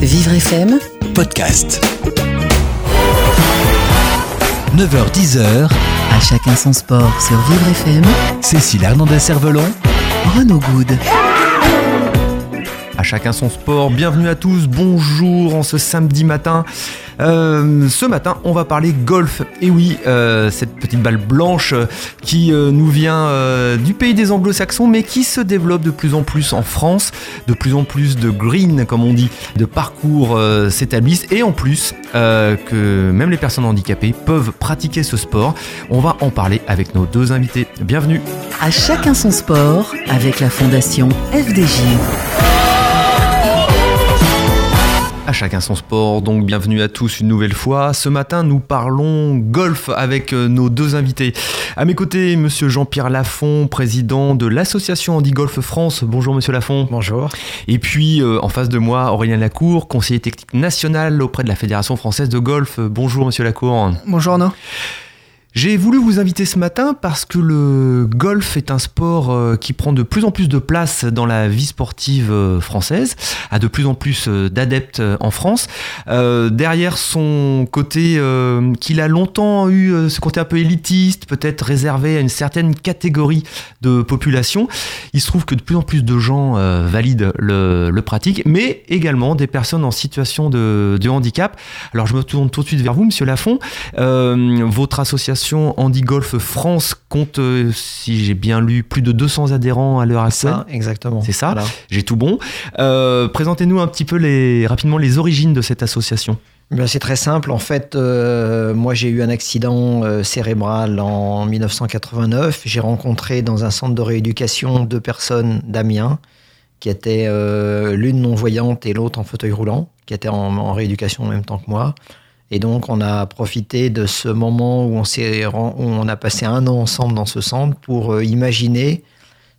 Vivre FM, podcast. 9h-10h, à chacun son sport sur Vivre FM, Cécile Hernandez-Cervelon, Renaud Good. À chacun son sport, bienvenue à tous, bonjour en ce samedi matin. Euh, ce matin, on va parler golf. Et oui, euh, cette petite balle blanche qui euh, nous vient du pays des anglo-saxons, mais qui se développe de plus en plus en France. De plus en plus de green, comme on dit, de parcours s'établissent. Et en plus, que même les personnes handicapées peuvent pratiquer ce sport. On va en parler avec nos deux invités. Bienvenue. À chacun son sport avec la fondation FDJ. À chacun son sport, donc bienvenue à tous une nouvelle fois. Ce matin, nous parlons golf avec euh, nos deux invités. À mes côtés, monsieur Jean-Pierre Lafont, président de l'association Handi Golf France. Bonjour monsieur Lafont. Bonjour. Et puis euh, en face de moi, Aurélien Lacour, conseiller technique national auprès de la Fédération française de golf. Bonjour monsieur Lacour. Bonjour Arnaud. J'ai voulu vous inviter ce matin parce que le golf est un sport euh, qui prend de plus en plus de place dans la vie sportive euh, française, a de plus en plus euh, d'adeptes en France. Derrière son côté qu'il a longtemps eu, ce côté un peu élitiste, peut-être réservé à une certaine catégorie de population, il se trouve que de plus en plus de gens valident le, pratique, mais également des personnes en situation de, de handicap. Alors je me tourne tout de suite vers vous, Monsieur Lafont. Votre association Handi Golf France compte, euh, si j'ai bien lu, plus de 200 adhérents à l'heure actuelle. Ça, exactement. C'est ça Voilà. J'ai tout bon. Euh, Présentez-nous un petit peu les, rapidement les origines de cette association. Ben, c'est très simple. En fait, euh, moi, j'ai eu un accident euh, cérébral en 1989. J'ai rencontré dans un centre de rééducation deux personnes d'Amiens qui étaient euh, l'une non-voyante et l'autre en fauteuil roulant, qui étaient en, en rééducation en même temps que moi. Et donc, on a profité de ce moment où on, où on a passé un an ensemble dans ce centre pour euh, imaginer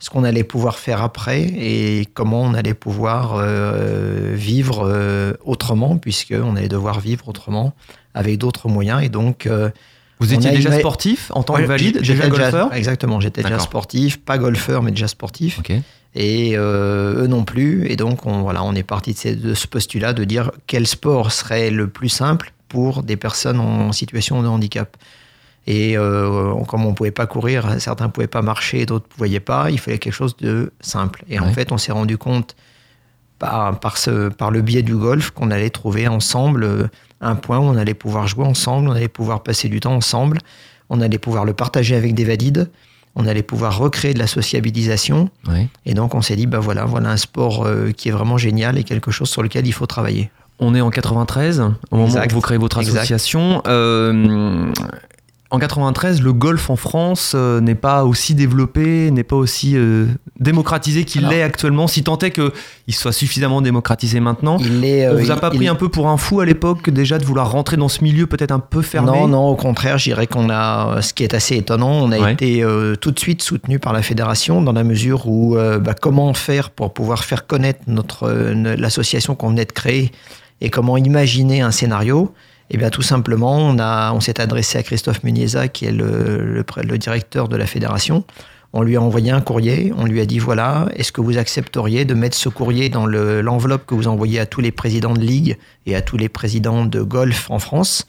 ce qu'on allait pouvoir faire après et comment on allait pouvoir euh, vivre euh, autrement, puisqu'on allait devoir vivre autrement avec d'autres moyens. Et donc, euh, Vous étiez déjà sportif en tant que ouais, valide, déjà golfeur Exactement, j'étais déjà sportif, pas golfeur, mais déjà sportif. Et euh, eux non plus. Et donc, on, voilà, on est parti de ce postulat de dire quel sport serait le plus simple pour des personnes en situation de handicap. Et euh, comme on ne pouvait pas courir, certains ne pouvaient pas marcher, d'autres ne pouvaient pas, il fallait quelque chose de simple. Et en fait, on s'est rendu compte par, par, ce, par le biais du golf qu'on allait trouver ensemble euh, un point où on allait pouvoir jouer ensemble, on allait pouvoir passer du temps ensemble, on allait pouvoir le partager avec des valides, on allait pouvoir recréer de la sociabilisation. Et donc on s'est dit, bah voilà, voilà un sport euh, qui est vraiment génial et quelque chose sur lequel il faut travailler. On est en 93, au moment Exact. où vous créez votre association. Euh, en 93, le golf en France euh, n'est pas aussi développé, n'est pas aussi euh, démocratisé qu'il l'est actuellement, si tant est qu'il soit suffisamment démocratisé maintenant. Il est, On vous a pas il- pris un peu pour un fou à l'époque déjà de vouloir rentrer dans ce milieu peut-être un peu fermé? Non, non, au contraire, je dirais qu'on a, ce qui est assez étonnant, on a Ouais. été tout de suite soutenu par la fédération dans la mesure où bah, comment faire pour pouvoir faire connaître notre l'association qu'on venait de créer? Et comment imaginer un scénario? Et bien tout simplement, on, s'est adressé à Christophe Muniesa, qui est le, directeur de la fédération. On lui a envoyé un courrier, on lui a dit voilà, est-ce que vous accepteriez de mettre ce courrier dans le- l'enveloppe que vous envoyez à tous les présidents de ligue et à tous les présidents de golf en France?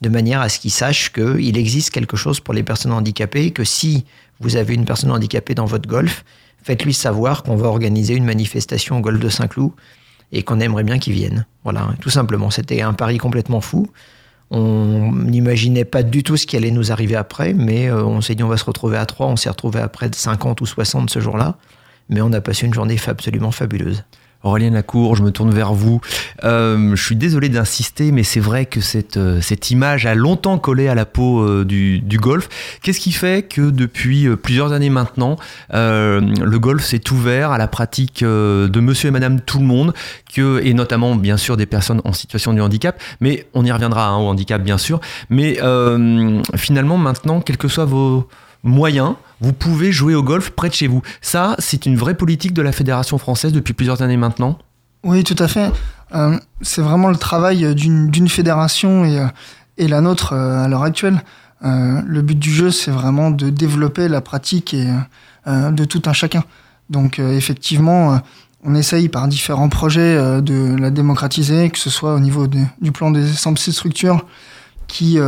De manière à ce qu'ils sachent qu'il existe quelque chose pour les personnes handicapées, que si vous avez une personne handicapée dans votre golf, faites-lui savoir qu'on va organiser une manifestation au golf de Saint-Cloud et qu'on aimerait bien qu'il vienne. Voilà, tout simplement. C'était un pari complètement fou. On n'imaginait pas du tout ce qui allait nous arriver après, mais euh, on s'est dit on va se retrouver à trois. On s'est retrouvé à près de 50 ou 60 ce jour-là, mais on a passé une journée absolument fabuleuse. Aurélien Lacour, je me tourne vers vous. Euh, je suis désolé d'insister, mais c'est vrai que cette, euh, cette image a longtemps collé à la peau euh, du, du golf. Qu'est-ce qui fait que depuis euh, plusieurs années maintenant, euh, le golf s'est ouvert à la pratique de monsieur et madame tout le monde, que, et notamment bien sûr des personnes en situation de handicap, mais on y reviendra hein, au handicap bien sûr. Mais euh, finalement maintenant, quels que soient vos moyens, vous pouvez jouer au golf près de chez vous. Ça, c'est une vraie politique de la Fédération française depuis plusieurs années maintenant. Oui, tout à fait. Euh, c'est vraiment le travail d'une fédération et, euh, et la nôtre euh, à l'heure actuelle. Le but du jeu, c'est vraiment de développer la pratique et, de tout un chacun. Donc, effectivement, on essaye par différents projets de la démocratiser, que ce soit au niveau du plan des structures qui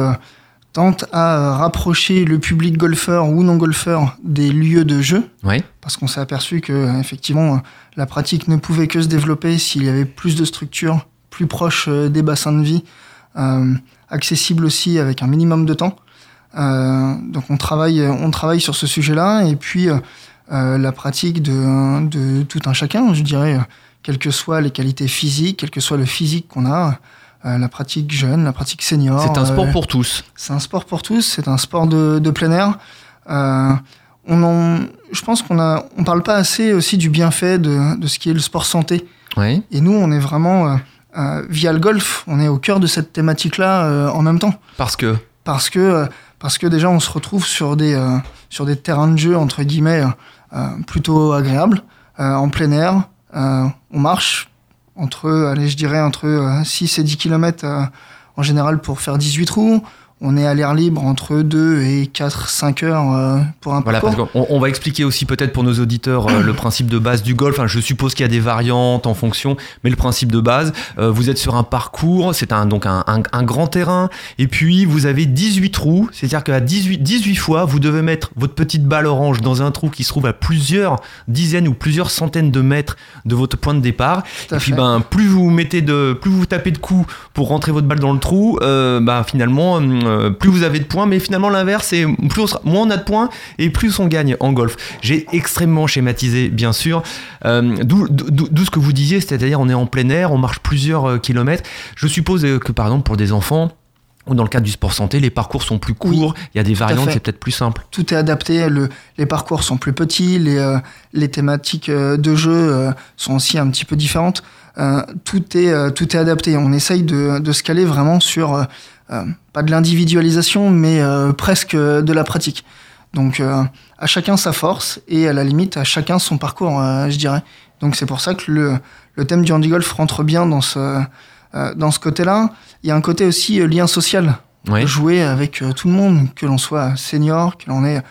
tentent à rapprocher le public golfeur ou non golfeur des lieux de jeu, parce qu'on s'est aperçu que effectivement la pratique ne pouvait que se développer s'il y avait plus de structures plus proches euh, des bassins de vie, euh, accessibles aussi avec un minimum de temps. Euh, donc on travaille, on travaille sur ce sujet-là. Et puis euh, la pratique de, de tout un chacun, je dirais, quelles que soient les qualités physiques, quel que soit le physique qu'on a, euh, la pratique jeune, la pratique senior. C'est un sport euh, pour tous. c'est un sport pour tous, c'est un sport de, de plein air. Euh, on en, je pense qu'on a, on parle pas assez aussi du bienfait de, de ce qui est le sport santé. Et nous, on est vraiment via le golf, on est au cœur de cette thématique-là en même temps, Parce que? parce que parce que déjà on se retrouve sur des euh, sur des terrains de jeu entre guillemets euh, plutôt agréables, euh, en plein air. On marche entre, allez, je dirais entre euh, 6 et 10 km en général pour faire 18 trous. On est à l'air libre entre 2 et 4, 5 heures euh, pour un Voilà, parcours. parce on va expliquer aussi peut-être pour nos auditeurs euh, le principe de base du golf. Enfin, je suppose qu'il y a des variantes en fonction, mais le principe de base, euh, vous êtes sur un parcours, c'est un, donc un, un- un grand terrain, et puis vous avez 18 trous, c'est-à-dire qu'à 18, 18 fois, vous devez mettre votre petite balle orange dans un trou qui se trouve à plusieurs dizaines ou plusieurs centaines de mètres de votre point de départ. Tout Et puis, fait. ben, plus vous mettez de, plus vous tapez de coups pour rentrer votre balle dans le trou, ben, finalement, euh, plus vous avez de points. Mais finalement, l'inverse, c'est plus on sera- moins on a de points et plus on gagne en golf. J'ai extrêmement schématisé, bien sûr. Euh, D'où ce que vous disiez, c'est-à-dire on est en plein air, on marche plusieurs euh, kilomètres. Je suppose euh, que, par exemple, pour des enfants. Ou dans le cadre du sport santé, les parcours sont plus Oui, courts, il y a des variantes, c'est peut-être plus simple. tout est adapté, le- les parcours sont plus petits, les, euh, les thématiques de jeu euh, sont aussi un petit peu différentes. Euh, tout, est, tout est adapté. On essaye de, de se caler vraiment sur, pas de l'individualisation, mais euh, presque de la pratique. Donc euh, à chacun sa force et à la limite à chacun son parcours, euh, je dirais. Donc c'est pour ça que le, le thème du handi-golf rentre bien dans ce, euh, dans ce côté-là. Il y a un côté aussi euh, lien social jouer avec euh, tout le monde, que l'on soit senior, que l'on ait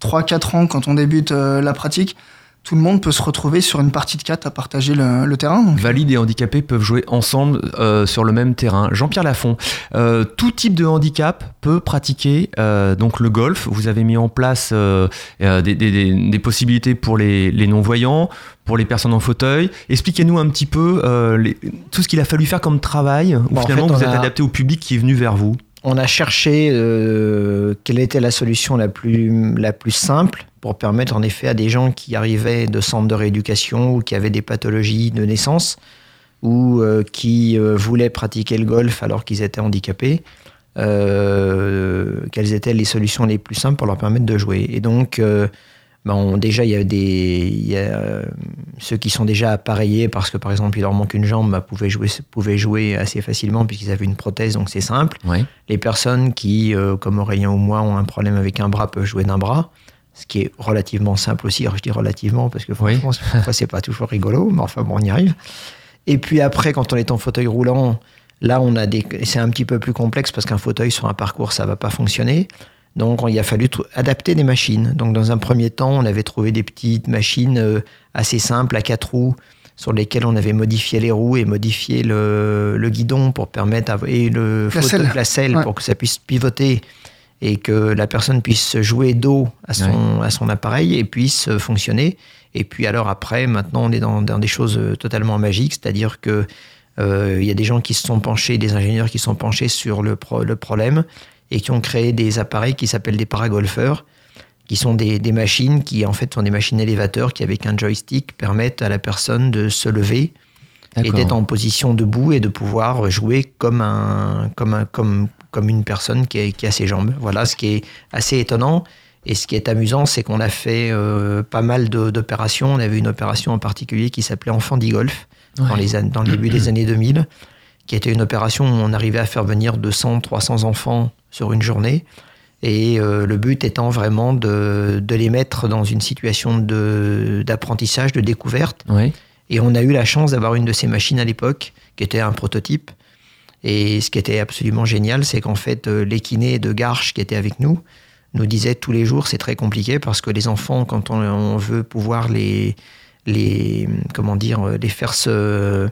3-4 ans quand on débute euh, la pratique. Tout le monde peut se retrouver sur une partie de 4 à partager le, le terrain. Donc, Valides et handicapés peuvent jouer ensemble euh, sur le même terrain. Jean-Pierre Lafont, euh, tout type de handicap peut pratiquer euh, donc le golf. Vous avez mis en place euh, euh, des, des- des- des possibilités pour les, les non-voyants, pour les personnes en fauteuil. Expliquez-nous un petit peu euh, les- tout ce qu'il a fallu faire comme travail, où Bon, en finalement fait, vous êtes a- adapté au public qui est venu vers vous. On a cherché euh, quelle était la solution la plus, la plus simple pour permettre en effet à des gens qui arrivaient de centres de rééducation ou qui avaient des pathologies de naissance ou euh, qui euh, voulaient pratiquer le golf alors qu'ils étaient handicapés, quelles étaient les solutions les plus simples pour leur permettre de jouer. Et donc, ben, on- déjà, il y a des il y a, euh, ceux qui sont déjà appareillés parce que, par exemple, il leur manque une jambe, ben, pouvaient, jouer, pouvaient jouer assez facilement puisqu'ils avaient une prothèse, donc c'est simple. Ouais. Les personnes qui, euh, comme Aurélien ou moi, ont un problème avec un bras peuvent jouer d'un bras, ce qui est relativement simple aussi. Alors, je dis relativement parce que Oui. franchement, parfois, c'est pas toujours rigolo, mais enfin bon, on y arrive. Et puis après, quand on est en fauteuil roulant, là, on a des, c'est un petit peu plus complexe parce qu'un fauteuil sur un parcours, ça va pas fonctionner. Donc, il a fallu adapter des machines. Donc, dans un premier temps, on avait trouvé des petites machines euh, assez simples à quatre roues sur lesquelles on avait modifié les roues et modifié le, le guidon pour permettre à- et le La fauteuil- selle. la selle Ouais. pour que ça puisse pivoter et que la personne puisse jouer dos à son, à son appareil et puisse euh, fonctionner. Et puis alors après, maintenant, on est dans, dans des choses euh, totalement magiques, c'est-à-dire que euh, il y a des gens qui se sont penchés, des ingénieurs qui se sont penchés sur le, pro- le problème et qui ont créé des appareils qui s'appellent des paragolfeurs, qui sont des, des machines qui en fait sont des machines élévateurs qui avec un joystick permettent à la personne de se lever et d'être en position debout et de pouvoir jouer comme, un, comme, un, comme, comme une personne qui, a- qui a ses jambes. Voilà, ce qui est assez étonnant. Et ce qui est amusant, c'est qu'on a fait euh, pas mal d'opérations. On avait une opération en particulier qui s'appelait Enfant d'e-golf dans, les dans le début des années 2000, qui était une opération où on arrivait à faire venir 200, 300 enfants sur une journée. Et euh, le but étant vraiment de, de les mettre dans une situation d'apprentissage, de découverte. Et on a eu la chance d'avoir une de ces machines à l'époque, qui était un prototype. Et ce qui était absolument génial, c'est qu'en fait, euh, les kinés de Garches qui étaient avec nous nous disaient tous les jours, c'est très compliqué parce que les enfants, quand on, on veut pouvoir les, les, comment dire, les faire se,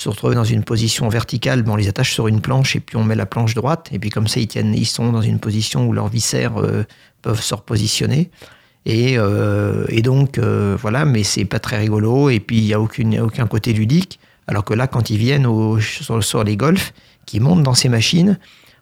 se retrouver dans une position verticale. On les attache sur une planche et puis on met la planche droite. Et puis comme ça, ils, tiennent, ils sont dans une position où leurs viscères euh, peuvent se repositionner. Et, euh, et donc, euh, voilà, mais c'est pas très rigolo. Et puis, il n'y a, aucune, aucun côté ludique. Alors que là, quand ils viennent sur les golfs, qui montent dans ces machines,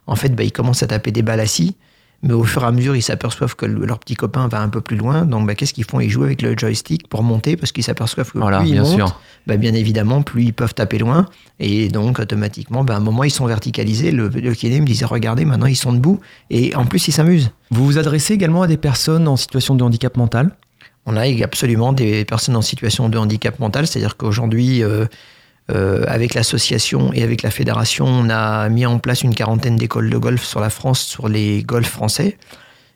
en fait, bah, ils commencent à taper des balles assis. Mais au fur et à mesure, ils s'aperçoivent que le- leur petit copain va un peu plus loin. Donc, bah, qu'est-ce qu'ils font? Ils jouent avec le joystick pour monter parce qu'ils s'aperçoivent que Voilà, plus ils montent, sûr. bah, bien évidemment, plus ils peuvent taper loin. Et donc, automatiquement, bah, à un moment, ils sont verticalisés. Le, le kiné me disait Regardez, maintenant, ils sont debout. Et en plus, ils s'amusent. Vous vous adressez également à des personnes en situation de handicap mental? On a absolument des personnes en situation de handicap mental. C'est-à-dire qu'aujourd'hui, euh, euh, avec l'association et avec la fédération, on a mis en place une quarantaine d'écoles de golf sur la France, sur les golfs français.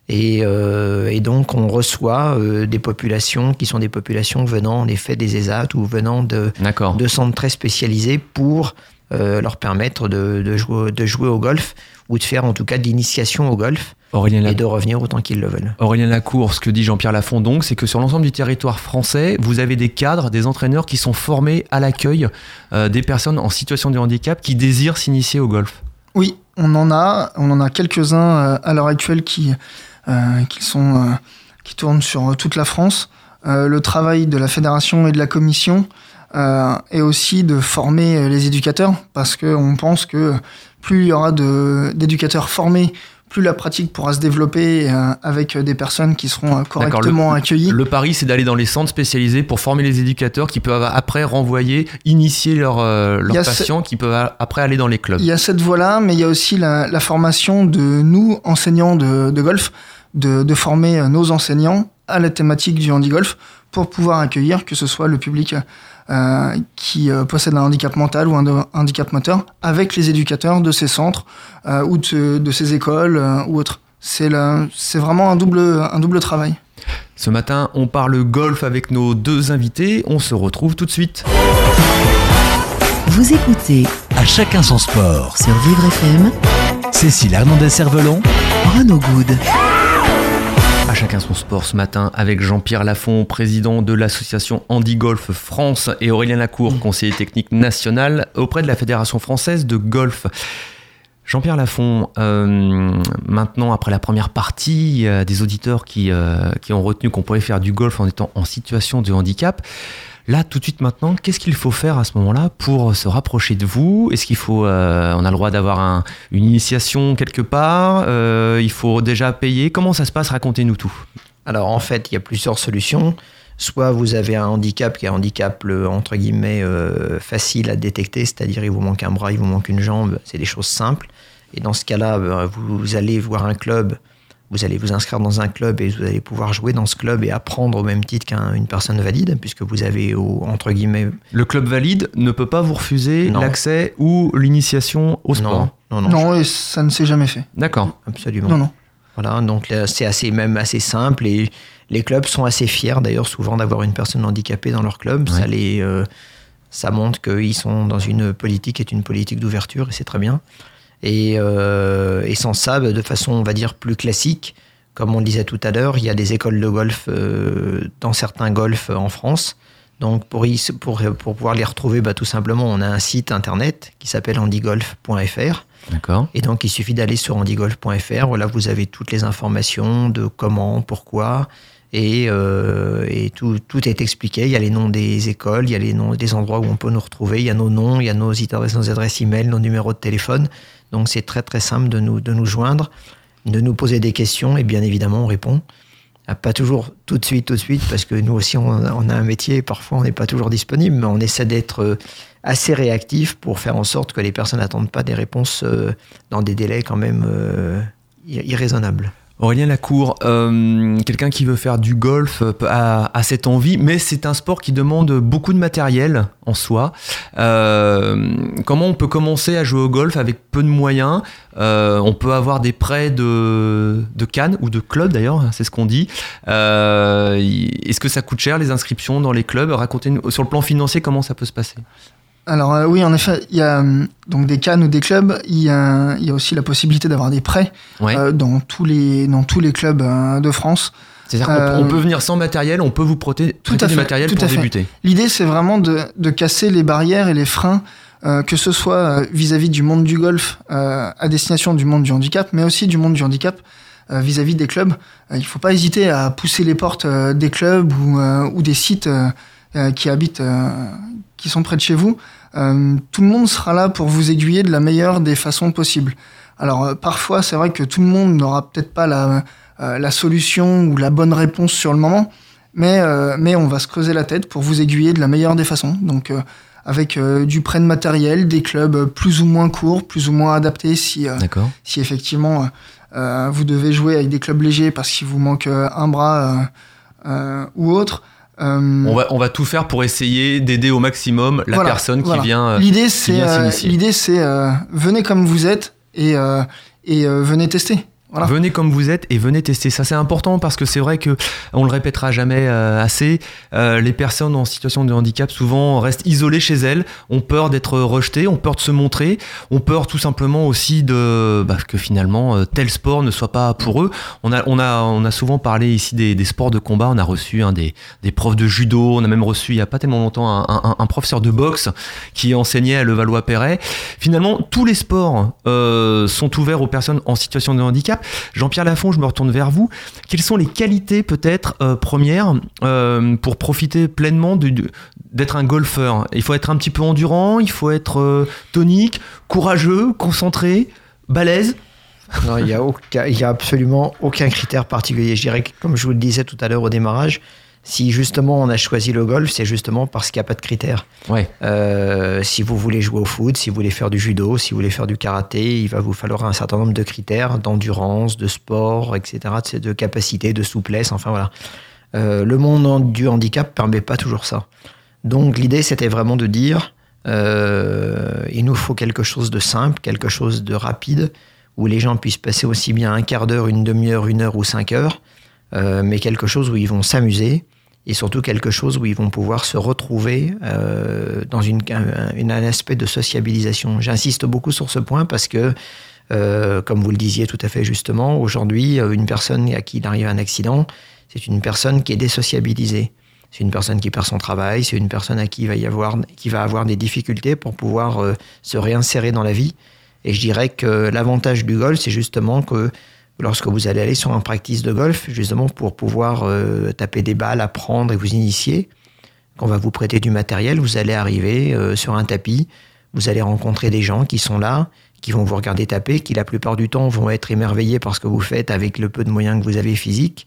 Et, euh, et donc, on reçoit euh, des populations qui sont des populations venant en effet des ESAT ou venant de, de centres très spécialisés pour euh, leur permettre de, de jouer, de jouer au golf ou de faire en tout cas de l'initiation au golf Aurélien, et de revenir autant qu'ils le veulent. Aurélien Lacour, ce que dit Jean-Pierre Lafont donc, c'est que sur l'ensemble du territoire français, vous avez des cadres, des entraîneurs qui sont formés à l'accueil euh, des personnes en situation de handicap qui désirent s'initier au golf. Oui, on en a, on en a quelques-uns euh, à l'heure actuelle qui, euh, qui sont, euh, qui tournent sur toute la France. Euh, le travail de la fédération et de la commission euh, est aussi de former les éducateurs, parce qu'on pense que plus il y aura de- d'éducateurs formés, plus la pratique pourra se développer euh, avec des personnes qui seront euh, correctement accueillies. Le pari, c'est d'aller dans les centres spécialisés pour former les éducateurs qui peuvent après renvoyer, initier leurs euh, ce- patients qui peuvent après aller dans les clubs. Il y a cette voie-là, mais il y a aussi la, la formation de nous, enseignants de, de golf, de, de former euh, nos enseignants à la thématique du handi-golf pour pouvoir accueillir que ce soit le public euh, qui euh, possède un handicap mental ou un handicap moteur avec les éducateurs de ces centres euh, ou de, de ces écoles euh, ou autres. C'est la- c'est vraiment un double, un double travail. Ce matin, on parle golf avec nos deux invités. On se retrouve tout de suite. Vous écoutez À chacun son sport. sur Vivre FM Cécile Hernandez-Cervelon, Renaud Good. À chacun son sport ce matin avec Jean-Pierre Lafont, président de l'association Handi Golf France et Aurélien Lacour, conseiller technique national auprès de la Fédération française de golf. Jean-Pierre Lafont, euh, maintenant après la première partie, des auditeurs qui, euh, qui ont retenu qu'on pouvait faire du golf en étant en situation de handicap. Là, tout de suite maintenant, qu'est-ce qu'il faut faire à ce moment-là pour se rapprocher de vous? Est-ce qu'il faut, euh, on a le droit d'avoir un- une initiation quelque part? Euh, Il faut déjà payer? Comment ça se passe? Racontez-nous tout. Alors en fait, il y a plusieurs solutions. Soit vous avez un handicap qui est un handicap le, entre guillemets euh, facile à détecter, c'est-à-dire il vous manque un bras, il vous manque une jambe, c'est des choses simples. Et dans ce cas-là, euh, vous allez voir un club, vous allez vous inscrire dans un club et vous allez pouvoir jouer dans ce club et apprendre au même titre qu'une personne valide, puisque vous avez au- entre guillemets Le club valide ne peut pas vous refuser l'accès ou l'initiation au sport. non, non, non, Non, et ça ne s'est jamais fait. D'accord. absolument. Non, non. Voilà, donc c'est assez même assez simple et les clubs sont assez fiers d'ailleurs souvent d'avoir une personne handicapée dans leur club. Ouais. Ça les, euh, ça montre qu'ils sont dans une politique qui est une politique d'ouverture et c'est très bien. Et, euh, et sans ça, de façon on va dire plus classique, comme on le disait tout à l'heure, il y a des écoles de golf euh, dans certains golfs en France. Donc pour, y- pour, pour pouvoir les retrouver, bah, tout simplement, on a un site internet qui s'appelle handigolf.fr. D'accord. Et donc, il suffit d'aller sur handigolf.fr. Voilà, vous avez toutes les informations de comment, pourquoi. Et, euh, et tout, tout est expliqué. Il y a les noms des écoles, il y a les noms des endroits où on peut nous retrouver, il y a nos noms, il y a nos nos adresses email, nos numéros de téléphone. Donc, c'est très, très simple de nous, de nous joindre, de nous poser des questions. Et bien évidemment, on répond. Ah, Pas toujours tout de suite, tout de suite, parce que nous aussi, on, on a un métier et parfois on n'est pas toujours disponible, mais on essaie d'être euh, assez réactif pour faire en sorte que les personnes n'attendent pas des réponses euh, dans des délais quand même euh, ir- irraisonnables. Aurélien Lacour, euh, quelqu'un qui veut faire du golf euh, a, cette envie, mais c'est un sport qui demande beaucoup de matériel en soi. Euh, comment on peut commencer à jouer au golf avec peu de moyens? On peut avoir des prêts de, de Cannes ou de clubs d'ailleurs, c'est ce qu'on dit. Est-ce que ça coûte cher les inscriptions dans les clubs? Racontez-nous sur le plan financier comment ça peut se passer? Alors euh, oui, en effet, il y a hum, donc des cannes ou des clubs. Il y a, il y a aussi la possibilité d'avoir des prêts Ouais. euh, dans tous les dans tous les clubs euh, de France. C'est-à-dire qu'on Euh, on peut venir sans matériel, on peut vous prêter, Tout à du fait, matériel tout pour à fait. débuter. L'idée, c'est vraiment de, de casser les barrières et les freins, euh, que ce soit euh, vis-à-vis du monde du golf euh, à destination du monde du handicap, mais aussi du monde du handicap euh, vis-à-vis des clubs. Euh, il ne faut pas hésiter à pousser les portes euh, des clubs ou, euh, ou des sites euh, euh, qui habitent, euh, qui sont près de chez vous. Euh, tout le monde sera là pour vous aiguiller de la meilleure des façons possibles. Alors euh, parfois, c'est vrai que tout le monde n'aura peut-être pas la, euh, la solution ou la bonne réponse sur le moment, mais, mais on va se creuser la tête pour vous aiguiller de la meilleure des façons. Donc avec du prêt de matériel, des clubs plus ou moins courts, plus ou moins adaptés si, si effectivement vous devez jouer avec des clubs légers parce qu'il vous manque un bras ou autre. Euh, On va, on va tout faire pour essayer d'aider au maximum la Voilà, personne qui voilà. vient. euh, L'idée c'est euh, l'idée c'est euh, venez comme vous êtes et euh, et euh, venez tester. Voilà. Venez comme vous êtes et venez tester. Ça, c'est important parce que c'est vrai que on le répétera jamais euh, assez. euh, les personnes en situation de handicap souvent restent isolées chez elles, ont peur d'être rejetées, ont peur de se montrer, ont peur tout simplement aussi de bah, que finalement euh, tel sport ne soit pas pour eux. On a, on a, on a souvent parlé ici des, des sports de combat. On a reçu hein, des, des profs de judo. On a même reçu il y a pas tellement longtemps un, un- professeur de boxe qui enseignait à Levallois-Perret. Finalement, tous les sports euh, sont ouverts aux personnes en situation de handicap. Jean-Pierre Lafont, je me retourne vers vous. Quelles sont les qualités peut-être euh, premières euh, pour profiter pleinement d'être un golfeur? Il faut être un petit peu endurant, il faut être euh, tonique, courageux, concentré, balèze? Non, il n'y a, a absolument aucun critère particulier. Je dirais que, comme je vous le disais tout à l'heure au démarrage, si justement on a choisi le golf, c'est justement parce qu'il n'y a pas de critères. Ouais. Euh, si vous voulez jouer au foot, si vous voulez faire du judo, si vous voulez faire du karaté, il va vous falloir un certain nombre de critères d'endurance, de sport, etc., de, capacité, de souplesse, enfin voilà. Euh, le monde du handicap permet pas toujours ça. Donc l'idée, c'était vraiment de dire, euh, il nous faut quelque chose de simple, quelque chose de rapide, où les gens puissent passer aussi bien un quart d'heure, une demi-heure, une heure ou cinq heures, euh, mais quelque chose où ils vont s'amuser, et surtout quelque chose où ils vont pouvoir se retrouver euh, dans une, un, aspect de sociabilisation. J'insiste beaucoup sur ce point parce que, euh, comme vous le disiez tout à fait justement, aujourd'hui, euh, une personne à qui il arrive un accident, c'est une personne qui est désociabilisée. C'est une personne qui perd son travail, c'est une personne à qui il va y avoir, qui va avoir des difficultés pour pouvoir se réinsérer dans la vie. Et je dirais que l'avantage du golf, c'est justement que lorsque vous allez aller sur un practice de golf, justement pour pouvoir euh, taper des balles, apprendre et vous initier, qu'on va vous prêter du matériel, vous allez arriver euh, sur un tapis, vous allez rencontrer des gens qui sont là, qui vont vous regarder taper, qui la plupart du temps vont être émerveillés par ce que vous faites avec le peu de moyens que vous avez physiques,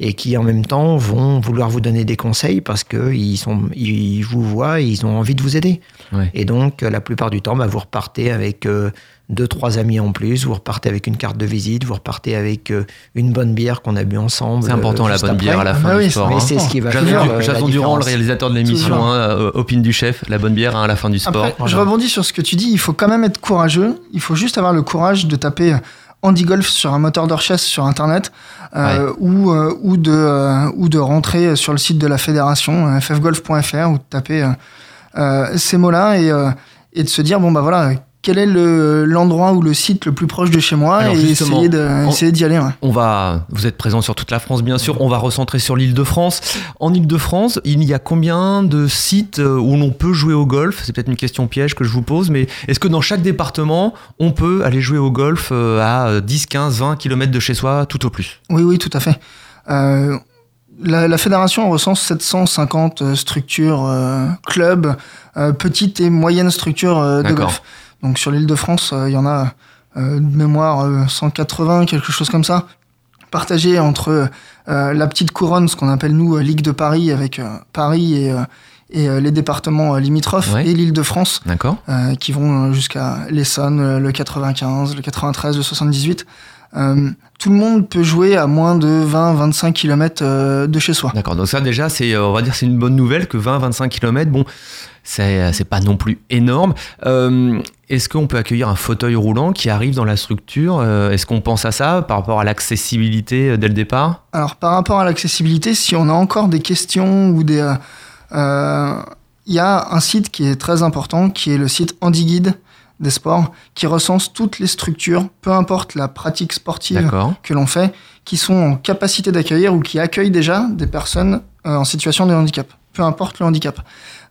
et qui en même temps vont vouloir vous donner des conseils parce qu'ils ils vous voient et ils ont envie de vous aider. Ouais. Et donc, la plupart du temps, bah, vous repartez avec euh, deux, trois amis en plus, vous repartez avec une carte de visite, vous repartez avec euh, une bonne bière qu'on a bu ensemble. C'est important euh, la juste bonne après. bière à la Ah fin du oui, sport. Mais hein. c'est ce qui va Jason, faire euh, Jason la Durand, le réalisateur de l'émission, hein, Opine du chef, la bonne bière hein, à la fin du sport. Après, je rebondis sur ce que tu dis, il faut quand même être courageux. Il faut juste avoir le courage de taper Andy Golf sur un moteur de recherche sur Internet euh, ou, euh, ou, de, euh, ou de rentrer sur le site de la fédération, ffgolf.fr, ou de taper ces mots-là et, euh, et de se dire, bon, bah voilà, quel est le- l'endroit ou le site le plus proche de chez moi Alors, et essayer d'y aller. ouais. On va, vous êtes présent sur toute la France, bien sûr. On va recentrer sur l'île de France. En île de France, il y a combien de sites euh, où l'on peut jouer au golf? C'est peut-être une question piège que je vous pose, mais est-ce que dans chaque département, on peut aller jouer au golf euh, à 10, 15, 20 km de chez soi, tout au plus? Oui, oui, tout à fait. Euh, la, la fédération recense 750 euh, structures, euh, clubs, euh, petites et moyennes structures de golf. Donc sur l'île de France, euh, il y en a euh, de mémoire euh, 180, quelque chose comme ça, partagées entre euh, la petite couronne, ce qu'on appelle nous euh, Ligue de Paris, avec euh, Paris et, euh, et euh, les départements euh, limitrophes, Ouais. et l'île de France, euh, qui vont euh, jusqu'à l'Essonne, euh, le 95, le 93, le 78. Euh, tout le monde peut jouer à moins de 20-25 km euh, de chez soi. D'accord. Donc ça, déjà, c'est, euh, on va dire, c'est une bonne nouvelle que 20-25 km, bon, c'est, c'est pas non plus énorme. Euh, est-ce qu'on peut accueillir un fauteuil roulant qui arrive dans la structure Est-ce qu'on pense à ça par rapport à l'accessibilité dès le départ? Alors par rapport à l'accessibilité, si on a encore des questions ou des... euh, Il y a un site qui est très important, qui est le site HandiGuide, des sports qui recense toutes les structures, peu importe la pratique sportive que l'on fait, qui sont en capacité d'accueillir ou qui accueillent déjà des personnes euh, en situation de handicap, peu importe le handicap.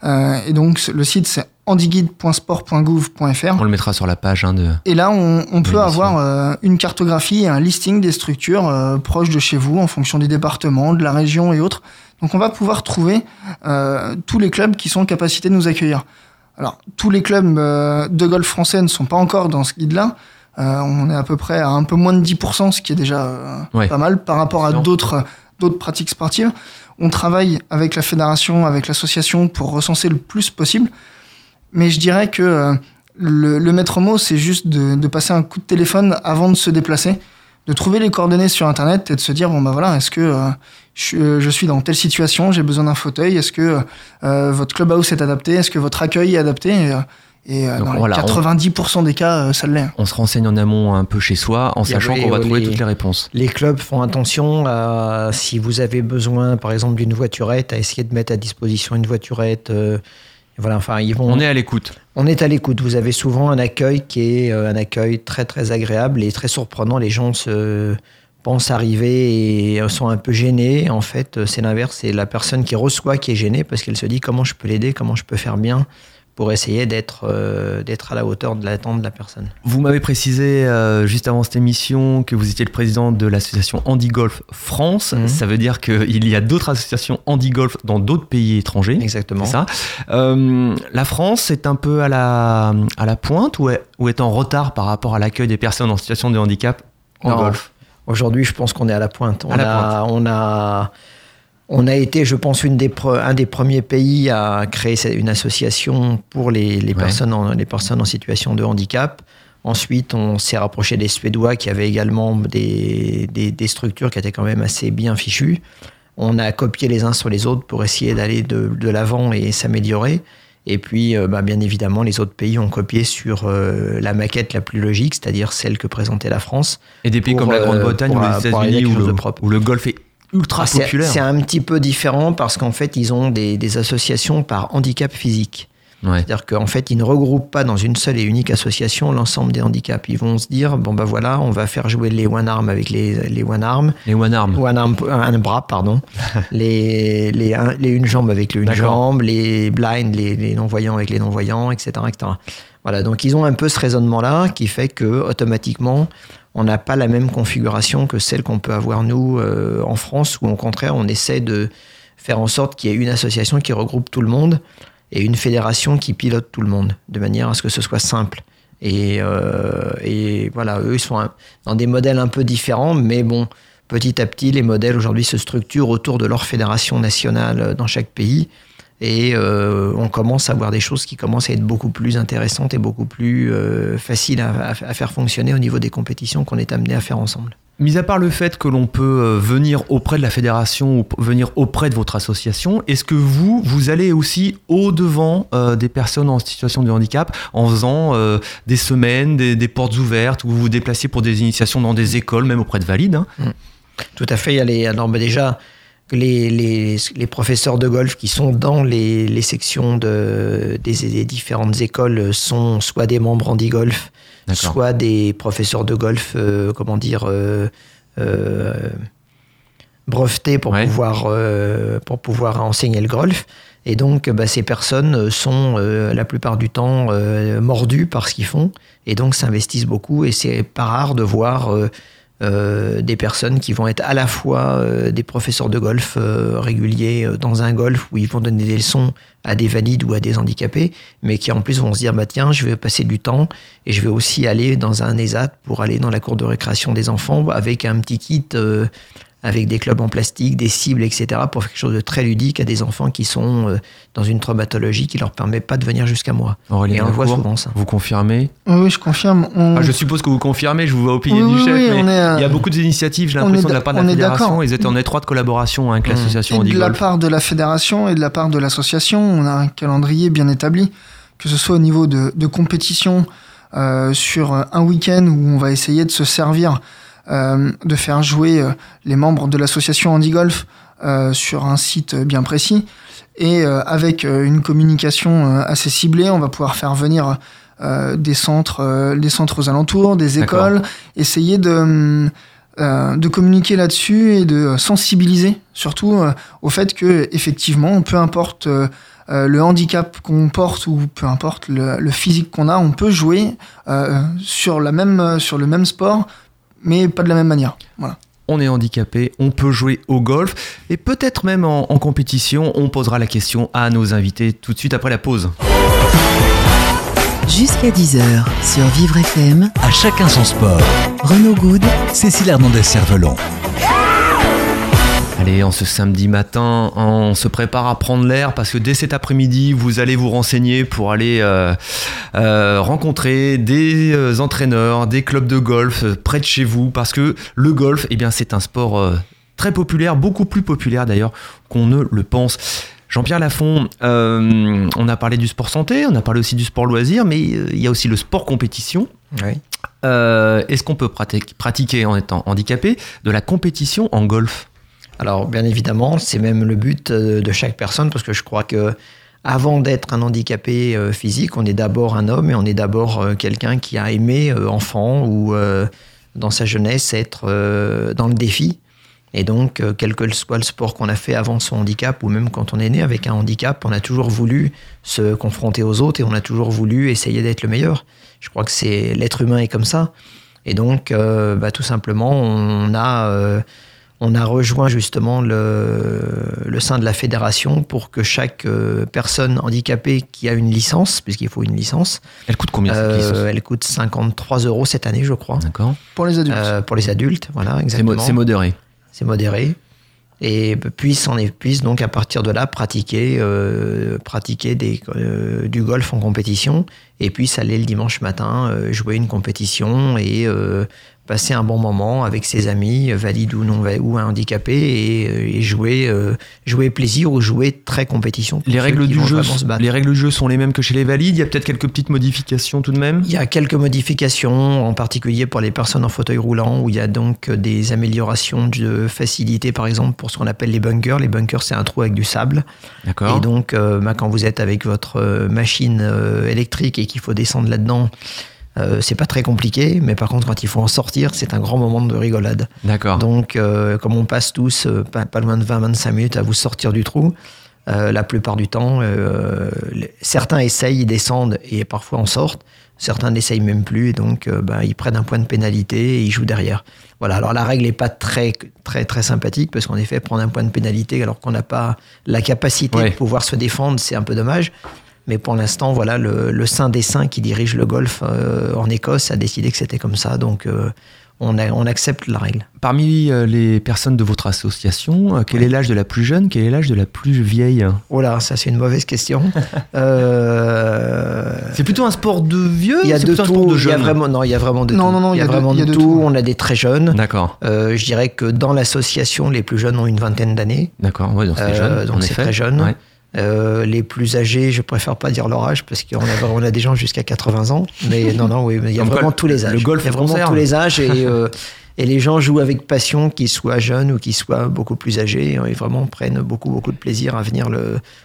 Euh, et donc le site c'est handiguide.sport.gouv.fr On le mettra sur la page hein, de. et là, on, on peut avoir euh, une cartographie et un listing des structures euh, proches de chez vous en fonction du département, de la région et autres. Donc on va pouvoir trouver euh, tous les clubs qui sont en capacité de nous accueillir. Alors, tous les clubs euh, de golf français ne sont pas encore dans ce guide-là. Euh, on est à peu près à un peu moins de 10%, ce qui est déjà euh, Ouais. pas mal par rapport à d'autres d'autres pratiques sportives. On travaille avec la fédération, avec l'association pour recenser le plus possible. Mais je dirais que euh, le, le maître mot, c'est juste de, de passer un coup de téléphone avant de se déplacer, de trouver les coordonnées sur Internet et de se dire, bon bah voilà, est-ce que euh, je, euh, je suis dans telle situation, j'ai besoin d'un fauteuil, est-ce que euh, votre clubhouse est adapté, est-ce que votre accueil est adapté Et, et, Donc dans les voilà, on- 90% des cas, euh, ça l'est. On se renseigne en amont un peu chez soi en sachant qu'on va trouver les- toutes les réponses. Les clubs font attention à si vous avez besoin, par exemple, d'une voiturette, à essayer de mettre à disposition une voiturette. euh, voilà, enfin, ils vont. On est à l'écoute. On est à l'écoute. Vous avez souvent un accueil qui est euh, un accueil très très agréable et très surprenant. Les gens se pensent arriver et sont un peu gênés. En fait, euh, c'est l'inverse. C'est la personne qui reçoit qui est gênée parce qu'elle se dit comment je peux l'aider, comment je peux faire bien? Pour essayer d'être euh, d'être à la hauteur de l'attente de la personne. Vous m'avez précisé euh, juste avant cette émission que vous étiez le président de l'association Handi Golf France. Mhm. Ça veut dire qu'il y a d'autres associations Handi Golf dans d'autres pays étrangers. Exactement. Ça. Euh, la France est un peu à la, à la pointe ou est, ou est en retard par rapport à l'accueil des personnes en situation de handicap en Non. golf? Aujourd'hui, je pense qu'on est à la pointe. On, À la a, on a, on a été, je pense, une des pre- un des premiers pays à créer une association pour les, les Ouais. personnes en, les personnes en situation de handicap. Ensuite, on s'est rapproché des Suédois qui avaient également des, des, des structures qui étaient quand même assez bien fichues. On a copié les uns sur les autres pour essayer d'aller de, de l'avant et s'améliorer. Et puis, euh, bah, bien évidemment, les autres pays ont copié sur euh, la maquette la plus logique, c'est-à-dire celle que présentait la France. Et des pays Pour, comme la euh, Grande-Bretagne ou les États-Unis où, où le golf est ultra Ah, c'est- populaire. C'est un petit peu différent parce qu'en fait, ils ont des, des associations par handicap physique. Ouais. C'est-à-dire qu'en fait, ils ne regroupent pas dans une seule et unique association l'ensemble des handicaps. Ils vont se dire, bon ben voilà, on va faire jouer les one arm avec les, les one arm, Les one arm. one arm, un bras, pardon, les, les, un- les une jambe avec le une jambe, les blind, les, les non-voyants avec les non-voyants, etc., etc. Voilà, donc ils ont un peu ce raisonnement-là qui fait que automatiquement, on n'a pas la même configuration que celle qu'on peut avoir nous euh, en France, où au contraire, on essaie de faire en sorte qu'il y ait une association qui regroupe tout le monde et une fédération qui pilote tout le monde, de manière à ce que ce soit simple. Et, euh, et voilà, eux, ils sont dans des modèles un peu différents, mais bon, petit à petit, les modèles aujourd'hui se structurent autour de leur fédération nationale euh, dans chaque pays. Et euh, on commence à voir des choses qui commencent à être beaucoup plus intéressantes et beaucoup plus euh, faciles à, faire fonctionner au niveau des compétitions qu'on est amené à faire ensemble. Mis à part le fait que l'on peut euh, venir auprès de la fédération ou venir auprès de votre association, est-ce que vous, vous allez aussi au-devant euh, des personnes en situation de handicap en faisant euh, des semaines, des, des portes ouvertes, ou vous vous déplacez pour des initiations dans des écoles, même auprès de valides hein? Tout à fait. Il y a les, alors, ben déjà, les, les, les professeurs de golf qui sont dans les, les sections de, des, des différentes écoles sont soit des membres handi-golf, soit des professeurs de golf, euh, comment dire, euh, euh, brevetés pour, Ouais. pouvoir, pour pouvoir enseigner le golf. Et donc, bah, ces personnes sont la plupart du temps mordues par ce qu'ils font et donc s'investissent beaucoup. Et c'est pas rare de voir euh, des personnes qui vont être à la fois euh, des professeurs de golf euh, réguliers euh, dans un golf où ils vont donner des leçons à des valides ou à des handicapés, mais qui en plus vont se dire bah tiens, je vais passer du temps et je vais aussi aller dans un ESAT pour aller dans la cour de récréation des enfants avec un petit kit avec des clubs en plastique, des cibles, etc., pour faire quelque chose de très ludique à des enfants qui sont euh, dans une traumatologie qui leur permet pas de venir jusqu'à moi. Aurélien Et on voit souvent ça. Vous confirmez? Oui, oui, je confirme. On- Ah, Je suppose que vous confirmez, je vous vois au pilier Oui, du oui, chef, oui, mais euh, il y a beaucoup d'initiatives, j'ai on l'impression, est de la part de la on est fédération. d'accord. Ils étaient en étroite collaboration avec Mmh. l'association de la part de la fédération et de la part de l'association, on a un calendrier bien établi, que ce soit au niveau de, de compétition euh, sur un week-end où on va essayer de se servir, euh, de faire jouer euh, les membres de l'association Handy Golf euh, sur un site bien précis. Et euh, avec euh, une communication euh, assez ciblée, on va pouvoir faire venir des centres, des centres aux alentours, des écoles, essayer de de communiquer là-dessus et de sensibiliser surtout au fait que effectivement, peu importe le handicap qu'on porte ou peu importe le, physique qu'on a, on peut jouer sur la même sur le même sport, mais pas de la même manière. Voilà on est handicapé, on peut jouer au golf et peut-être même en, compétition. On posera la question à nos invités tout de suite après la pause. Jusqu'à 10h sur Vivre FM. À chacun son sport. Renaud Good. Cécile Hernandez-Cervelon. Allez, en ce samedi matin, on se prépare à prendre l'air parce que dès cet après-midi, vous allez vous renseigner pour aller euh, euh, rencontrer des euh, entraîneurs, des clubs de golf près de chez vous parce que le golf, eh bien, c'est un sport très populaire, beaucoup plus populaire d'ailleurs qu'on ne le pense. Jean-Pierre Lafont, on a parlé du sport santé, on a parlé aussi du sport loisir, mais il y a aussi le sport compétition. Est-ce qu'on peut pratiquer en étant handicapé de la compétition en golf? Alors, bien évidemment, c'est même le but euh, de chaque personne, parce que je crois que avant d'être un handicapé euh, physique, on est d'abord un homme et on est d'abord euh, quelqu'un qui a aimé, enfant ou dans sa jeunesse, être dans le défi. Et donc, quel que soit le sport qu'on a fait avant son handicap, ou même quand on est né avec un handicap, on a toujours voulu se confronter aux autres et on a toujours voulu essayer d'être le meilleur. Je crois que c'est l'être humain est comme ça. Et donc, bah, tout simplement, on a on a rejoint justement le, sein de la fédération pour que chaque euh, personne handicapée qui a une licence, puisqu'il faut une licence. Elle coûte combien cette licence? euh, Elle coûte 53 euros cette année, je crois. D'accord. Pour les adultes. Euh, pour les adultes, voilà, exactement. C'est modéré. C'est modéré. Et puisse, on puisse donc à partir de là pratiquer, pratiquer des, du golf en compétition et puisse aller le dimanche matin jouer une compétition et passer un bon moment avec ses amis, valides ou non ou handicapés, et, euh, et jouer, euh, jouer plaisir ou jouer très compétition. Les règles du jeu, les règles du jeu sont les mêmes que chez les valides? Il y a peut-être quelques petites modifications tout de même? Il y a quelques modifications, en particulier pour les personnes en fauteuil roulant, où il y a donc des améliorations de facilité, par exemple pour ce qu'on appelle les bunkers. Les bunkers, c'est un trou avec du sable. D'accord. Et donc, euh, bah, quand vous êtes avec votre machine électrique et qu'il faut descendre là-dedans euh, c'est pas très compliqué, mais par contre, quand il faut en sortir, c'est un grand moment de rigolade. D'accord. Donc, euh, comme on passe tous euh, pas, loin de 20-25 minutes à vous sortir du trou, la plupart du temps, certains essayent, ils descendent et parfois en sortent. Certains n'essayent même plus et donc bah, ils prennent un point de pénalité et ils jouent derrière. Voilà. Alors la règle n'est pas très très très sympathique parce qu'en effet prendre un point de pénalité alors qu'on n'a pas la capacité de pouvoir se défendre, c'est un peu dommage. Mais pour l'instant, voilà, le, le, Saint des Saints qui dirige le golf euh, en Écosse a décidé que c'était comme ça. Donc, euh, on, on, accepte la règle. Parmi euh, les personnes de votre association, quel est l'âge de la plus jeune? Quel est l'âge de la plus vieille? Oh là, ça c'est une mauvaise question. c'est plutôt un sport de vieux Il y a de tout. Il y a vraiment, non, il y a vraiment de non, tout. Non, non, il y a, vraiment de, tout. On a des très jeunes. D'accord. je dirais que dans l'association, les plus jeunes ont une vingtaine d'années. D'accord, ouais, donc c'est jeune. Donc c'est très jeune. Ouais. Euh, les plus âgés, je préfère pas dire leur âge parce qu'on a, on a des gens jusqu'à 80 ans. Mais non, non, oui, il y a vraiment tous les âges. Le golf, il y a vraiment tous les âges et, euh, et les gens jouent avec passion, qu'ils soient jeunes ou qu'ils soient beaucoup plus âgés. Ils vraiment prennent beaucoup, beaucoup de plaisir à venir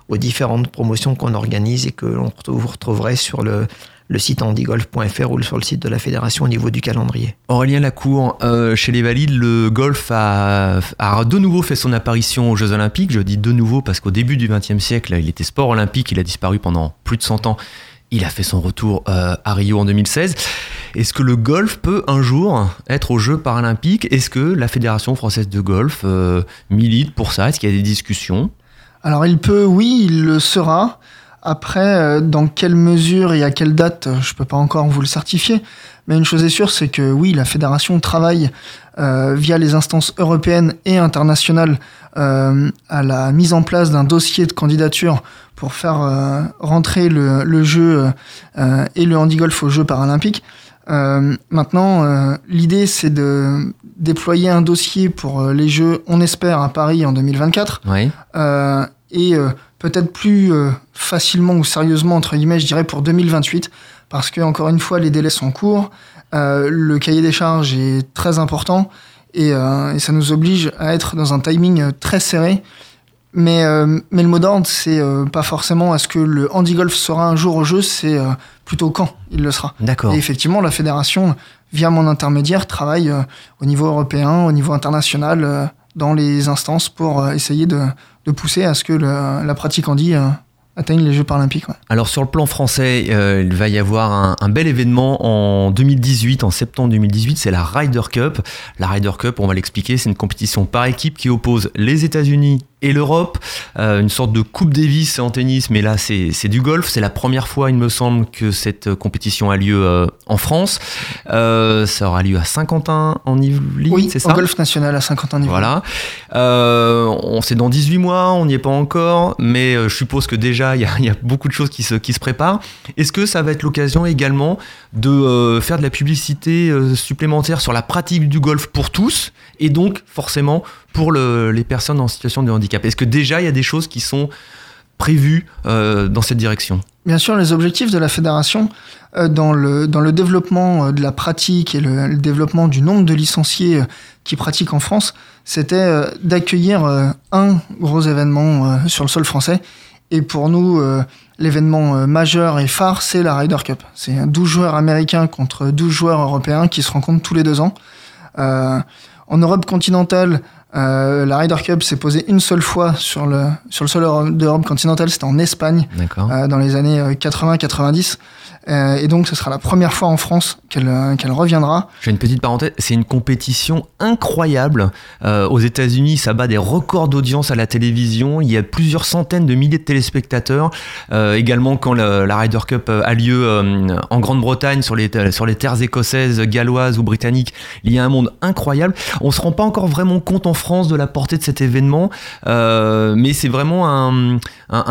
aux différentes promotions qu'on organise et que l'on vous retrouverait sur le, site handigolf.fr ou sur le site de la fédération au niveau du calendrier. Aurélien Lacour, euh, chez les Valides, le golf a, de nouveau fait son apparition aux Jeux Olympiques. Je dis de nouveau parce qu'au début du XXe siècle, il était sport olympique, il a disparu pendant plus de 100 ans. Il a fait son retour euh, à Rio en 2016. Est-ce que le golf peut un jour être aux Jeux paralympiques? Est-ce que la Fédération française de golf euh, milite pour ça? Est-ce qu'il y a des discussions? Alors il peut, oui, il le sera. Après, euh, dans quelle mesure et à quelle date, je peux pas encore vous le certifier. Mais une chose est sûre, c'est que oui, la fédération travaille via les instances européennes et internationales à la mise en place d'un dossier de candidature pour faire rentrer le, jeu et le handigolf aux Jeux paralympiques. maintenant, l'idée, c'est de déployer un dossier pour les Jeux, on espère, à Paris en 2024. Oui. et peut-être plus euh, facilement ou sérieusement, entre guillemets, je dirais pour 2028, parce que, encore une fois, les délais sont courts, euh, le cahier des charges est très important, et, euh, et, ça nous oblige à être dans un timing très serré. Mais, euh, mais le mot d'ordre, c'est euh, pas forcément est-ce que le handi-golf sera un jour au jeu, c'est euh, plutôt quand il le sera. D'accord. Et effectivement, la fédération, via mon intermédiaire, travaille euh, au niveau européen, au niveau international, dans les instances pour essayer de, de pousser à ce que le- la pratique handi atteigne les Jeux paralympiques. ouais. Alors sur le plan français, euh, il va y avoir un, un bel événement en 2018, en septembre 2018, c'est la Ryder Cup. La Ryder Cup, on va l'expliquer, c'est une compétition par équipe qui oppose les États-Unis et l'Europe, euh, une sorte de Coupe Davis en tennis, mais là c'est du golf. C'est la première fois, il me semble, que cette euh, compétition a lieu euh, en France. Euh, ça aura lieu à Saint-Quentin en Yvelines, Oui, c'est au ça? golf national à 50 ans niveau. Voilà. On c'est dans 18 mois, on n'y est pas encore, mais je suppose que déjà il y, y a beaucoup de choses qui se, qui se préparent. Est-ce que ça va être l'occasion également de faire de la publicité supplémentaire sur la pratique du golf pour tous? Et donc forcément pour le- les personnes en situation de handicap Est-ce que déjà il y a des choses qui sont prévues euh, dans cette direction? Bien sûr, les objectifs de la fédération euh, dans, le, développement euh, de la pratique et le, développement du nombre de licenciés qui pratiquent en France, c'était d'accueillir un gros événement sur le sol français. Et pour nous, l'événement majeur et phare, c'est la Ryder Cup. C'est 12 joueurs américains contre 12 joueurs européens qui se rencontrent tous les deux ans. En Europe continentale, euh, la Ryder Cup s'est posée une seule fois sur le, sur le sol euro- d'Europe continentale, c'était en Espagne euh, dans les années euh, 80-90. Euh, et donc, ce sera la première fois en France qu'elle euh, qu'elle reviendra. J'ai une petite parenthèse, c'est une compétition incroyable. Euh, aux États-Unis, ça bat des records d'audience à la télévision. Il y a plusieurs centaines de milliers de téléspectateurs. Euh, également, quand la Ryder Cup a lieu en Grande-Bretagne, sur les, sur les terres écossaises, galloises ou britanniques, il y a un monde incroyable. On se rend pas encore vraiment compte en France de la portée de cet événement, mais c'est vraiment un, un,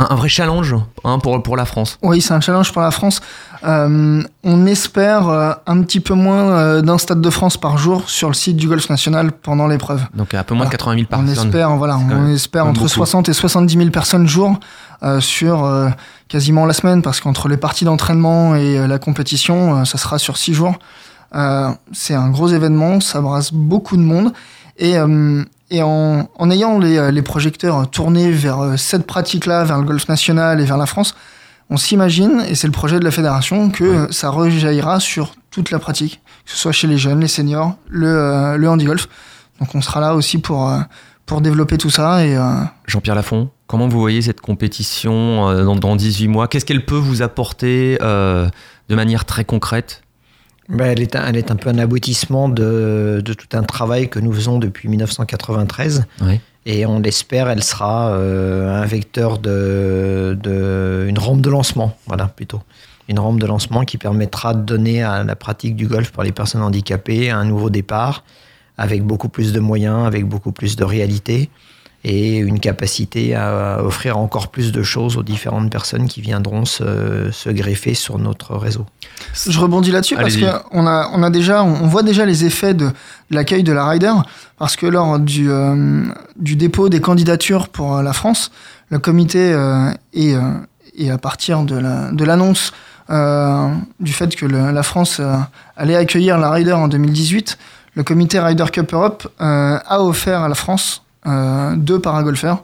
un vrai challenge hein, pour, pour la France. Oui, c'est un challenge pour la France. Euh, on espère euh, un petit peu moins euh, d'un stade de France par jour sur le site du Golf National pendant l'épreuve. Donc un peu moins de Voilà. 80 000 On personnes. espère, voilà, on espère entre beaucoup. 60 et 70 000 personnes jour euh, sur euh, quasiment la semaine, parce qu'entre les parties d'entraînement et euh, la compétition, euh, ça sera sur six jours. Euh, c'est un gros événement, ça brasse beaucoup de monde. Et, euh, et en, en ayant les, les projecteurs tournés vers cette pratique-là, vers le golf national et vers la France, on s'imagine, et c'est le projet de la fédération, que ça rejaillira sur toute la pratique, que ce soit chez les jeunes, les seniors, le, euh, le handi-golf. Donc on sera là aussi pour, euh, pour développer tout ça. Et, euh, Jean-Pierre Lafont, comment vous voyez cette compétition euh, dans, dans 18 mois? Qu'est-ce qu'elle peut vous apporter euh, de manière très concrète? Ben, elle, est un, elle est un peu un aboutissement de, de tout un travail que nous faisons depuis 1993. Oui. Et on l'espère, elle sera euh, un vecteur de, de. une rampe de lancement, voilà, plutôt. Une rampe de lancement qui permettra de donner à la pratique du golf par les personnes handicapées un nouveau départ, avec beaucoup plus de moyens, avec beaucoup plus de réalité, et une capacité à offrir encore plus de choses aux différentes personnes qui viendront se, se greffer sur notre réseau. Je rebondis là-dessus parce qu'on a, on a déjà, on voit déjà les effets de, de l'accueil de la Ryder parce que lors du, euh, du dépôt des candidatures pour euh, la France, le comité euh, et, euh, et à partir de la- de l'annonce euh, du fait que le- la France euh, allait accueillir la Ryder en 2018, le comité Ryder Cup Europe euh, a offert à la France euh, deux paragolfeurs.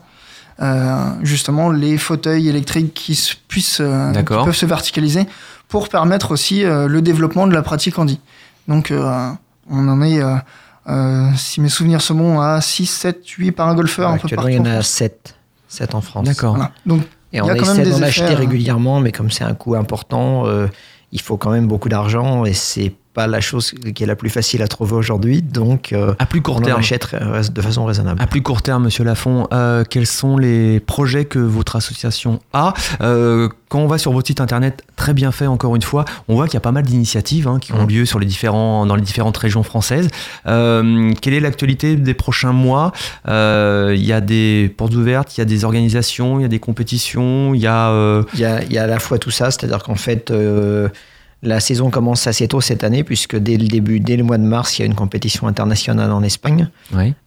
Euh, justement les fauteuils électriques qui se- puissent euh, qui peuvent se verticaliser pour permettre aussi euh, le développement de la pratique handi. Donc euh, on en est, euh, euh, si mes souvenirs sont bons, à 6, 7, 8 paragolfeurs un peu Actuellement, partout. il y en a France. 7, 7 en France. D'accord. Voilà. Donc Et on essaie d'en acheter régulièrement, mais comme c'est un coût important, euh, il faut quand même beaucoup d'argent et c'est pas la chose qui est la plus facile à trouver aujourd'hui. Donc, euh, À plus court on en terme. achète de façon raisonnable. À plus court terme, Monsieur Lafont, euh, quels sont les projets que votre association a? Euh, Quand on va sur votre site internet, très bien fait encore une fois, on voit qu'il y a pas mal d'initiatives hein, qui ont Mm. lieu sur les différents, dans les différentes régions françaises. Euh, quelle est l'actualité des prochains mois? Il y a des portes ouvertes, il y a des organisations, il y a des compétitions, il y a... Il y a, il y a à la fois tout ça, c'est-à-dire qu'en fait, la saison commence assez tôt cette année, puisque dès le début, dès le mois de mars, il y a une compétition internationale en Espagne.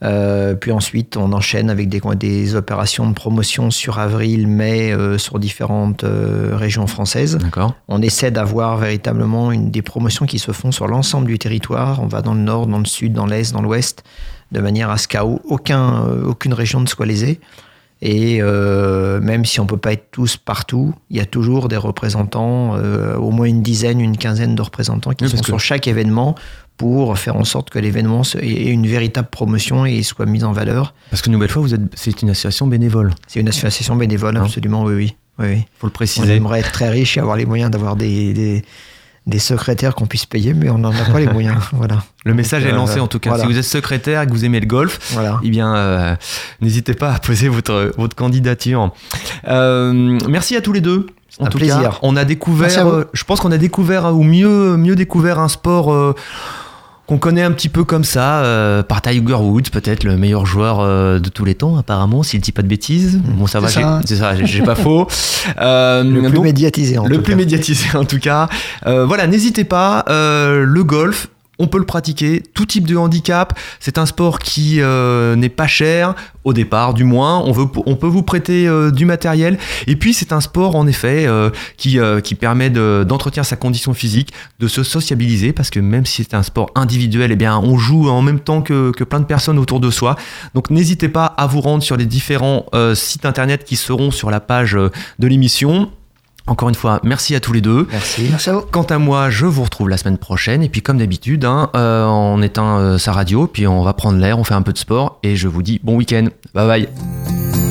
Euh, puis ensuite, on enchaîne avec des, des opérations de promotion sur avril, mai, euh, sur différentes euh, régions françaises. On essaie d'avoir véritablement une, des promotions qui se font sur l'ensemble du territoire. On va dans le nord, dans le sud, dans l'est, dans l'ouest, de manière à ce qu'à aucun, euh, aucune région ne soit lésée. Et euh, même si on peut pas être tous partout, il y a toujours des représentants, euh, au moins une dizaine, une quinzaine de représentants qui Oui, sont sur chaque événement pour faire en sorte que l'événement ait une véritable promotion et soit mis en valeur. Parce que nouvelle fois, vous êtes, c'est une association bénévole. C'est une association bénévole, Hein. absolument, oui, oui. oui. Faut le On préciser. aimerait être très riche et avoir les moyens d'avoir des, des, des secrétaires qu'on puisse payer, mais on n'en a pas les moyens. Voilà. Le message Donc, est lancé euh, en tout cas. voilà. Si vous êtes secrétaire et que vous aimez le golf, voilà. eh bien, euh, n'hésitez pas à poser votre, votre candidature. Euh, merci à tous les deux. En Un tout plaisir. cas, on a découvert, je pense qu'on a découvert, ou mieux, mieux découvert un sport qu'on connaît un petit peu comme ça, euh, par Tiger Woods, peut-être le meilleur joueur euh, de tous les temps, apparemment, s'il dit pas de bêtises. Bon, ça va, C'est ça. j'ai pas faux. Euh, Le plus donc- médiatisé, en le tout plus cas. médiatisé en tout cas. Euh, voilà, n'hésitez pas. euh, le golf, on peut le pratiquer, tout type de handicap. C'est un sport qui euh, n'est pas cher au départ, du moins. On, veut, on peut vous prêter euh, du matériel. Et puis c'est un sport en effet euh, qui, qui permet de- d'entretenir sa condition physique, de se sociabiliser, parce que même si c'est un sport individuel, eh bien on joue en même temps que, que plein de personnes autour de soi. Donc n'hésitez pas à vous rendre sur les différents sites internet qui seront sur la page de l'émission. Encore une fois, merci à tous les deux. Merci. Merci à vous. Quant à moi, je vous retrouve la semaine prochaine. Et puis, comme d'habitude, hein, euh, on éteint euh, sa radio, puis on va prendre l'air, on fait un peu de sport. Et je vous dis bon week-end. Bye bye.